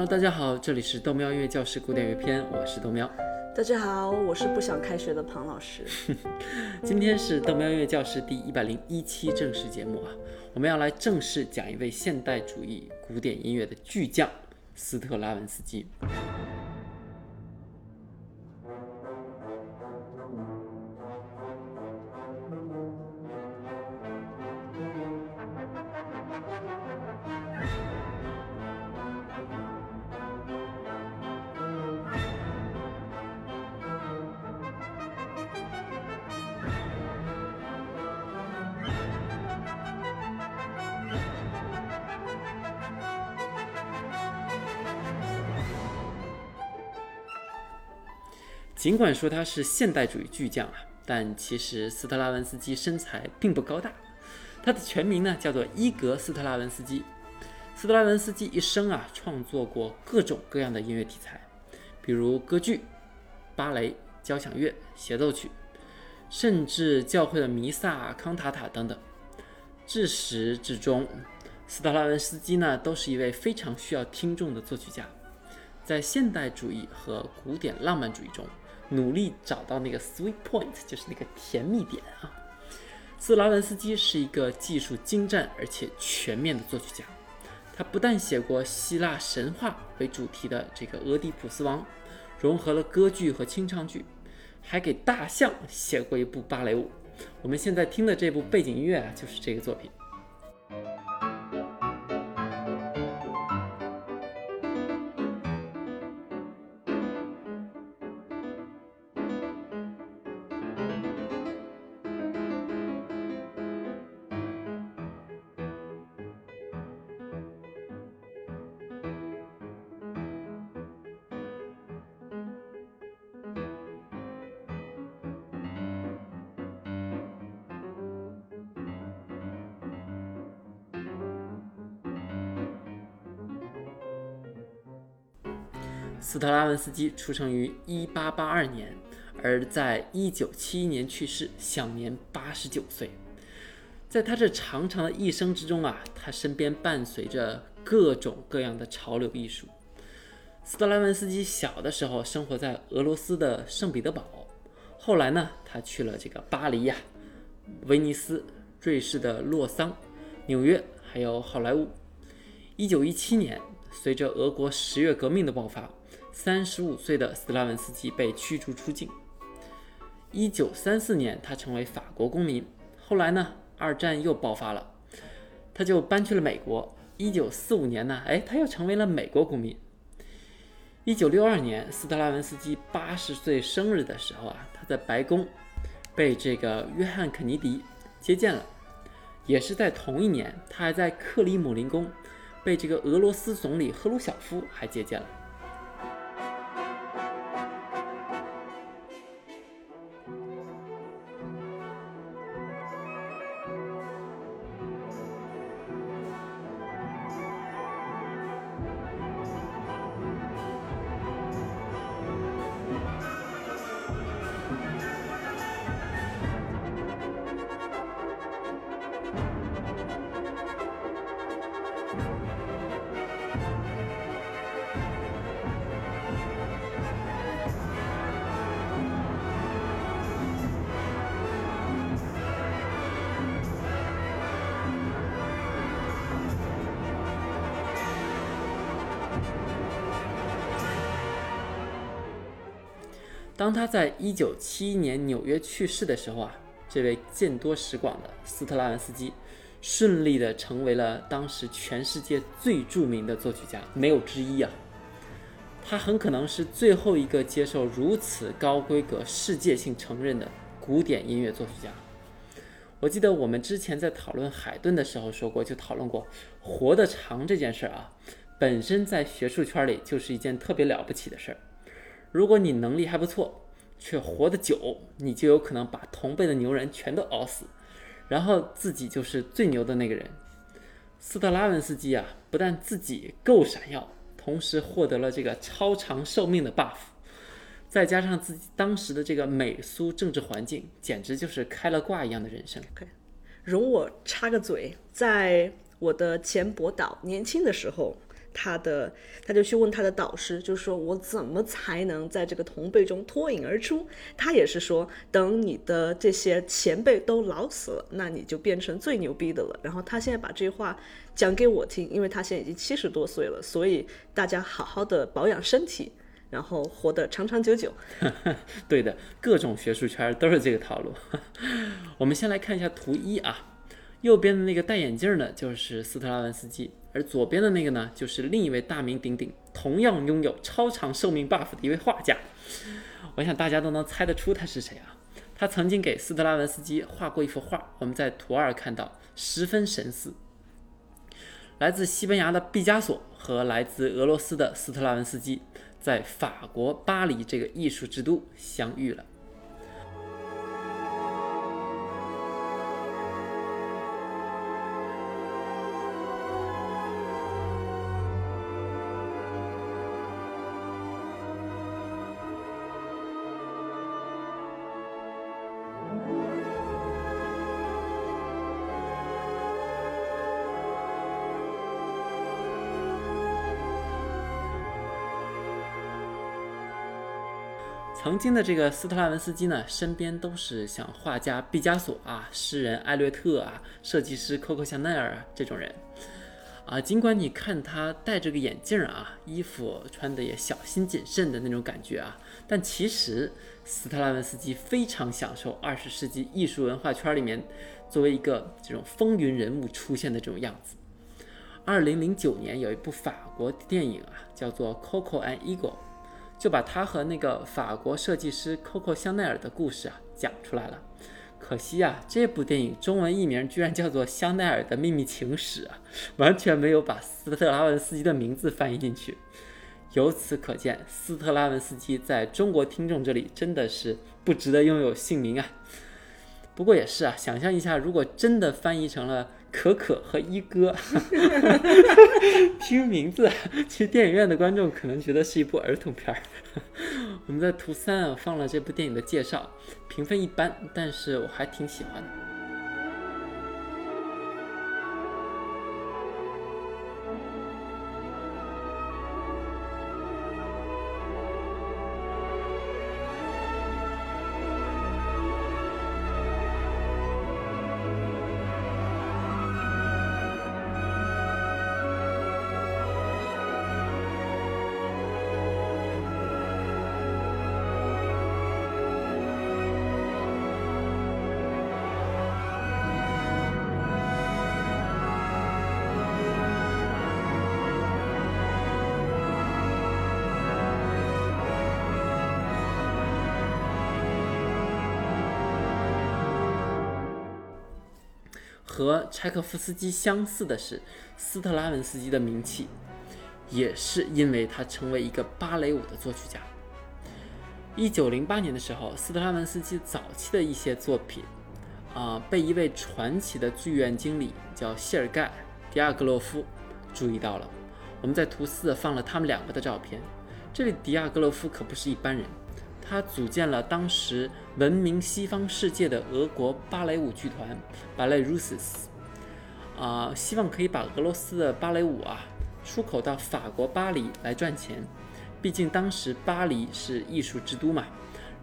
Hello，大家好，这里是豆喵音乐教室古典乐篇，我是豆喵。大家好，我是不想开学的庞老师。今天是豆喵音乐教室第一百零一期正式节目啊，我们要来正式讲一位现代主义古典音乐的巨匠斯特拉文斯基。尽管说他是现代主义巨匠啊，但其实斯特拉文斯基身材并不高大。他的全名呢叫做伊格·斯特拉文斯基。斯特拉文斯基一生啊创作过各种各样的音乐题材，比如歌剧、芭蕾、交响乐、协奏曲，甚至教会的弥撒、康塔塔等等。至始至终，斯特拉文斯基呢都是一位非常需要听众的作曲家。在现代主义和古典浪漫主义中。努力找到那个 sweet point，就是那个甜蜜点啊。斯拉文斯基是一个技术精湛而且全面的作曲家。他不但写过希腊神话为主题的这个《俄狄浦斯王》，融合了歌剧和清唱剧，还给大象写过一部芭蕾舞。我们现在听的这部背景音乐啊，就是这个作品。斯特拉文斯基出生于1882年，而在1971年去世，享年89岁。在他这长长的一生之中啊，他身边伴随着各种各样的潮流艺术。斯特拉文斯基小的时候生活在俄罗斯的圣彼得堡，后来呢，他去了这个巴黎呀、威尼斯、瑞士的洛桑、纽约，还有好莱坞。1917年，随着俄国十月革命的爆发。三十五岁的斯拉文斯基被驱逐出境。一九三四年，他成为法国公民。后来呢，二战又爆发了，他就搬去了美国。一九四五年呢，哎，他又成为了美国公民。一九六二年，斯特拉文斯基八十岁生日的时候啊，他在白宫被这个约翰肯尼迪接见了。也是在同一年，他还在克里姆林宫被这个俄罗斯总理赫鲁晓夫还接见了。当他在一九七一年纽约去世的时候啊，这位见多识广的斯特拉文斯基，顺利的成为了当时全世界最著名的作曲家，没有之一啊。他很可能是最后一个接受如此高规格、世界性承认的古典音乐作曲家。我记得我们之前在讨论海顿的时候说过，就讨论过活得长这件事儿啊，本身在学术圈里就是一件特别了不起的事儿。如果你能力还不错，却活得久，你就有可能把同辈的牛人全都熬死，然后自己就是最牛的那个人。斯特拉文斯基啊，不但自己够闪耀，同时获得了这个超长寿命的 buff，再加上自己当时的这个美苏政治环境，简直就是开了挂一样的人生。OK，容我插个嘴，在我的前博导年轻的时候。他的，他就去问他的导师，就是说我怎么才能在这个同辈中脱颖而出？他也是说，等你的这些前辈都老死了，那你就变成最牛逼的了。然后他现在把这话讲给我听，因为他现在已经七十多岁了，所以大家好好的保养身体，然后活得长长久久。对的，各种学术圈都是这个套路。我们先来看一下图一啊。右边的那个戴眼镜的，就是斯特拉文斯基，而左边的那个呢，就是另一位大名鼎鼎、同样拥有超长寿命 buff 的一位画家。我想大家都能猜得出他是谁啊？他曾经给斯特拉文斯基画过一幅画，我们在图二看到，十分神似。来自西班牙的毕加索和来自俄罗斯的斯特拉文斯基，在法国巴黎这个艺术之都相遇了。曾经的这个斯特拉文斯基呢，身边都是像画家毕加索啊、诗人艾略特啊、设计师 Coco 香奈儿啊这种人啊。尽管你看他戴着个眼镜啊，衣服穿的也小心谨慎的那种感觉啊，但其实斯特拉文斯基非常享受二十世纪艺术文化圈里面作为一个这种风云人物出现的这种样子。二零零九年有一部法国电影啊，叫做《Coco and Eagle》。就把他和那个法国设计师 Coco 香奈儿的故事啊讲出来了。可惜啊，这部电影中文译名居然叫做《香奈儿的秘密情史》啊，完全没有把斯特拉文斯基的名字翻译进去。由此可见，斯特拉文斯基在中国听众这里真的是不值得拥有姓名啊。不过也是啊，想象一下，如果真的翻译成了。可可和一哥，听名字，去电影院的观众可能觉得是一部儿童片儿。我们在图三啊放了这部电影的介绍，评分一般，但是我还挺喜欢的。和柴可夫斯基相似的是，斯特拉文斯基的名气也是因为他成为一个芭蕾舞的作曲家。一九零八年的时候，斯特拉文斯基早期的一些作品啊，被一位传奇的剧院经理叫谢尔盖·迪亚格洛夫注意到了。我们在图四放了他们两个的照片。这位迪亚格洛夫可不是一般人。他组建了当时闻名西方世界的俄国芭蕾舞剧团 Ballet Russes，啊，希望可以把俄罗斯的芭蕾舞啊出口到法国巴黎来赚钱。毕竟当时巴黎是艺术之都嘛，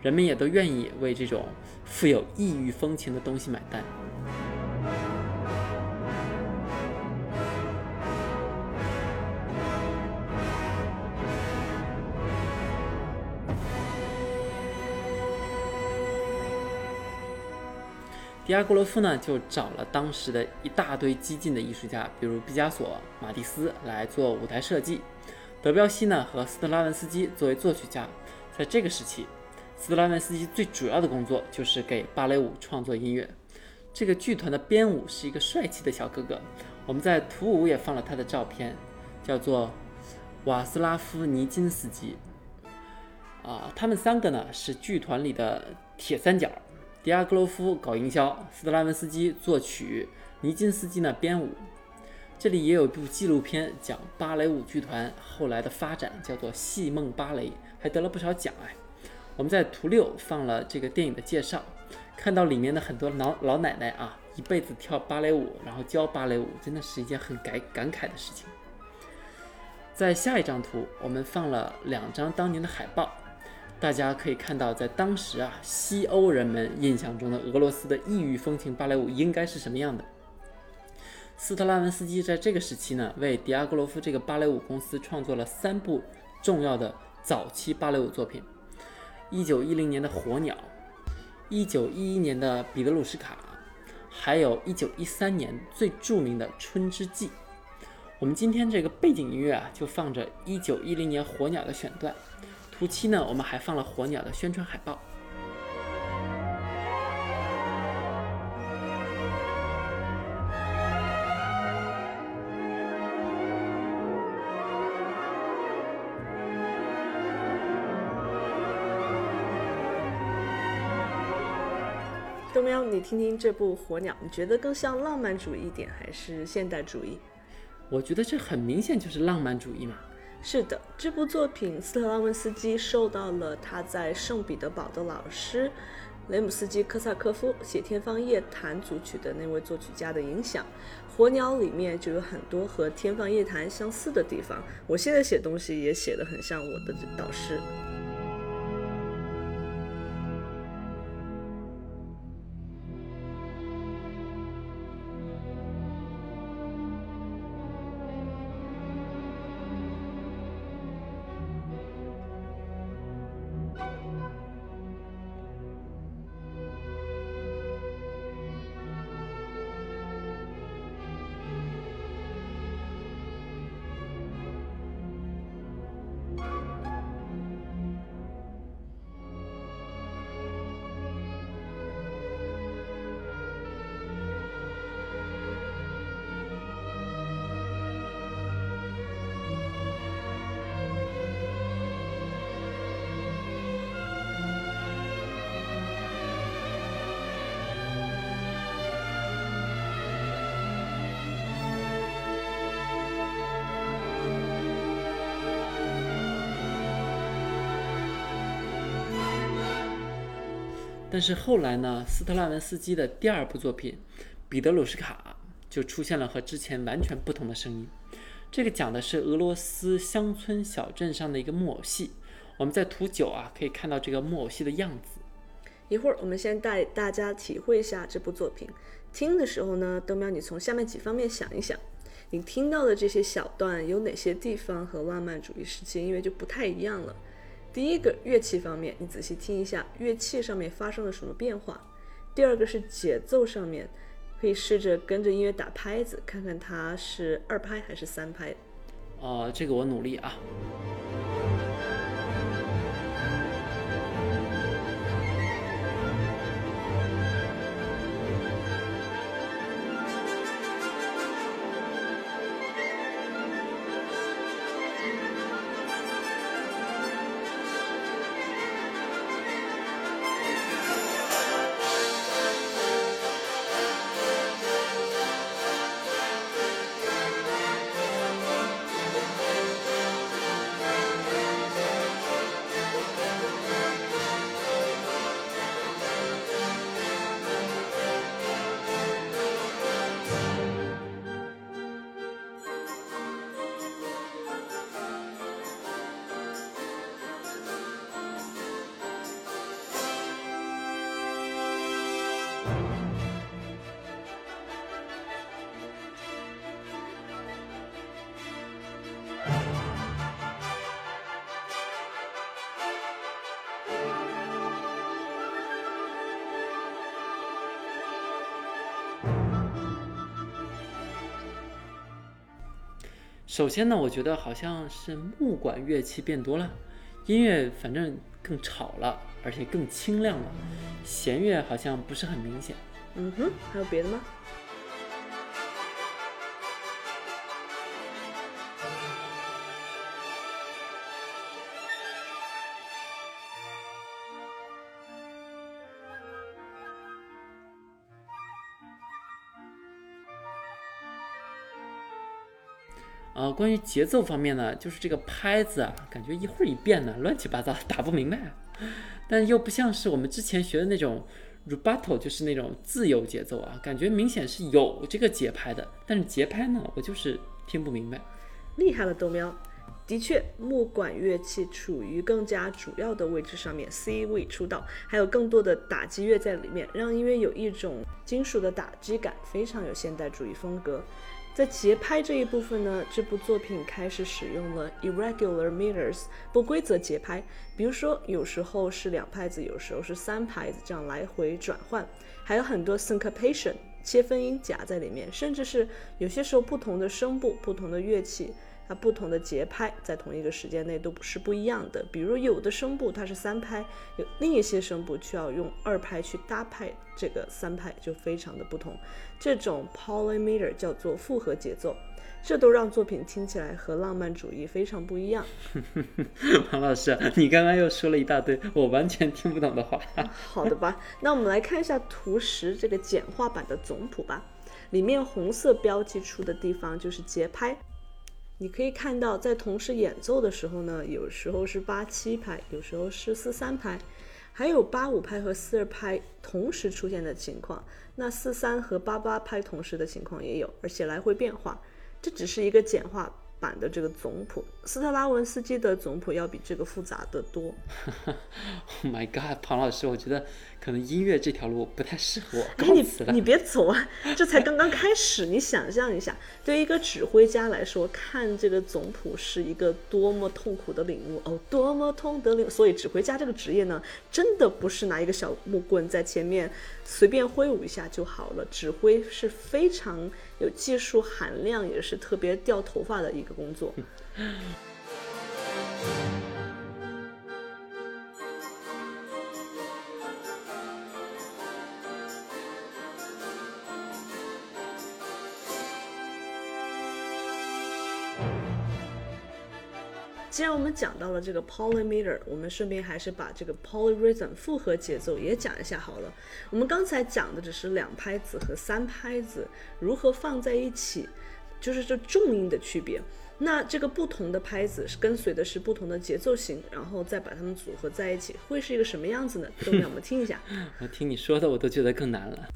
人们也都愿意为这种富有异域风情的东西买单。迪亚哥罗夫呢，就找了当时的一大堆激进的艺术家，比如毕加索、马蒂斯来做舞台设计。德彪西呢和斯特拉文斯基作为作曲家。在这个时期，斯特拉文斯基最主要的工作就是给芭蕾舞创作音乐。这个剧团的编舞是一个帅气的小哥哥，我们在图五也放了他的照片，叫做瓦斯拉夫尼金斯基。啊，他们三个呢是剧团里的铁三角。迪亚格罗夫搞营销，斯特拉文斯基作曲，尼金斯基呢编舞。这里也有一部纪录片讲芭蕾舞剧团后来的发展，叫做《戏梦芭蕾》，还得了不少奖哎。我们在图六放了这个电影的介绍，看到里面的很多老老奶奶啊，一辈子跳芭蕾舞，然后教芭蕾舞，真的是一件很感感慨的事情。在下一张图，我们放了两张当年的海报，大家可以看到，在当时啊，西欧人们印象中的俄罗斯的异域风情芭蕾舞应该是什么样的。斯特拉文斯基在这个时期呢，为迪亚戈罗夫这个芭蕾舞公司创作了三部重要的早期芭蕾舞作品：一九一零年的《火鸟》，一九一一年的《彼得鲁什卡》，还有一九一三年最著名的《春之祭》。我们今天这个背景音乐啊，就放着一九一零年《火鸟》的选段。图七呢，我们还放了《火鸟》的宣传海报。豆喵，你听听这部《火鸟》，你觉得更像浪漫主义一点，还是现代主义？我觉得这很明显就是浪漫主义嘛。是的，这部作品斯特拉文斯基受到了他在圣彼得堡的老师雷姆斯基科萨科夫写《天方夜谭》组曲的那位作曲家的影响，《火鸟》里面就有很多和《天方夜谭》相似的地方。我现在写东西也写得很像我的导师。但是后来呢，斯特拉文斯基的第二部作品《彼得鲁什卡》就出现了和之前完全不同的声音。这个讲的是俄罗斯乡村小镇上的一个木偶戏。我们在图九啊可以看到这个木偶戏的样子。一会儿我们先带大家体会一下这部作品。听的时候呢，豆苗，你从下面几方面想一想，你听到的这些小段有哪些地方和浪漫主义时期音乐就不太一样了？第一个乐器方面，你仔细听一下乐器上面发生了什么变化。第二个是节奏上面，可以试着跟着音乐打拍子，看看它是二拍还是三拍。哦，这个我努力啊。首先呢，我觉得好像是木管乐器变多了，音乐反正更吵了，而且更清亮了。弦乐好像不是很明显。嗯哼，还有别的吗？关于节奏方面呢，就是这个拍子啊，感觉一会儿一变呢，乱七八糟，打不明白。但又不像是我们之前学的那种 rubato，就是那种自由节奏啊，感觉明显是有这个节拍的。但是节拍呢，我就是听不明白。厉害了，豆喵！的确，木管乐器处于更加主要的位置上面，C 位出道，还有更多的打击乐在里面，让音乐有一种金属的打击感，非常有现代主义风格。在节拍这一部分呢，这部作品开始使用了 irregular meters 不规则节拍，比如说有时候是两拍子，有时候是三拍子，这样来回转换，还有很多 syncopation 切分音夹在里面，甚至是有些时候不同的声部、不同的乐器。它不同的节拍在同一个时间内都是不一样的。比如有的声部它是三拍，有另一些声部需要用二拍去搭配这个三拍，就非常的不同。这种 polymeter 叫做复合节奏，这都让作品听起来和浪漫主义非常不一样。王老师，你刚刚又说了一大堆我完全听不懂的话。好的吧，那我们来看一下图十这个简化版的总谱吧。里面红色标记出的地方就是节拍。你可以看到，在同时演奏的时候呢，有时候是八七拍，有时候是四三拍，还有八五拍和四二拍同时出现的情况。那四三和八八拍同时的情况也有，而且来回变化。这只是一个简化。版的这个总谱，斯特拉文斯基的总谱要比这个复杂的多。Oh my god，庞老师，我觉得可能音乐这条路不太适合我。哎，你你别走啊，这才刚刚开始。你想象一下，对于一个指挥家来说，看这个总谱是一个多么痛苦的领悟哦，多么痛的领。所以，指挥家这个职业呢，真的不是拿一个小木棍在前面随便挥舞一下就好了。指挥是非常有技术含量，也是特别掉头发的一。个工作。既 们讲到了这个 polymeter，我们顺便还是把这个 polyrhythm 复合节奏也讲一下好了。我们刚才讲的只是两拍子和三拍子如何放在一起。就是这重音的区别，那这个不同的拍子是跟随的是不同的节奏型，然后再把它们组合在一起，会是一个什么样子呢？都让我们听一下。我听你说的，我都觉得更难了。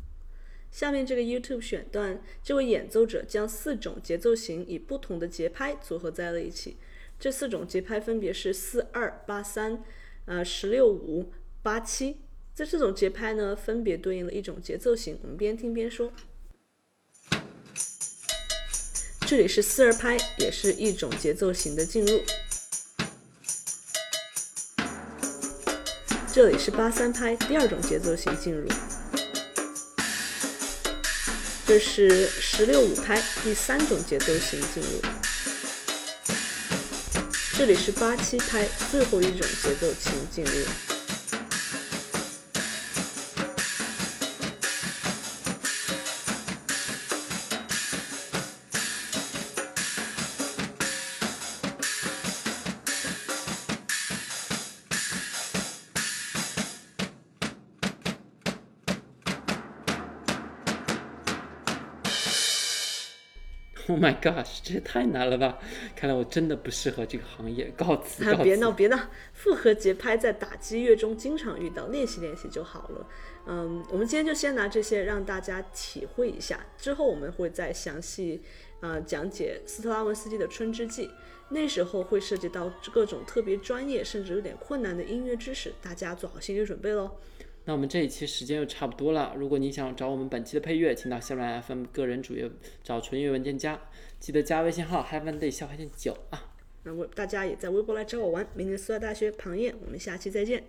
下面这个 YouTube 选段，这位演奏者将四种节奏型以不同的节拍组合在了一起。这四种节拍分别是四二八三，呃十六五八七。这四种节拍呢，分别对应了一种节奏型。我们边听边说。这里是四二拍，也是一种节奏型的进入。这里是八三拍，第二种节奏型进入。这是十六五拍，第三种节奏型进入。这里是八七拍，最后一种节奏请进入。My gosh，这也太难了吧！看来我真的不适合这个行业，告辞。别闹别闹，复合节拍在打击乐中经常遇到，练习练习就好了。嗯，我们今天就先拿这些让大家体会一下，之后我们会再详细呃讲解斯特拉文斯基的《春之祭》，那时候会涉及到各种特别专业甚至有点困难的音乐知识，大家做好心理准备喽。那我们这一期时间又差不多了。如果你想找我们本期的配乐，请到下面 FM 个人主页找纯乐文件夹，记得加微信号 HeavenDay 小海线九啊。那我大家也在微博来找我玩。明天苏大大学庞燕，我们下期再见。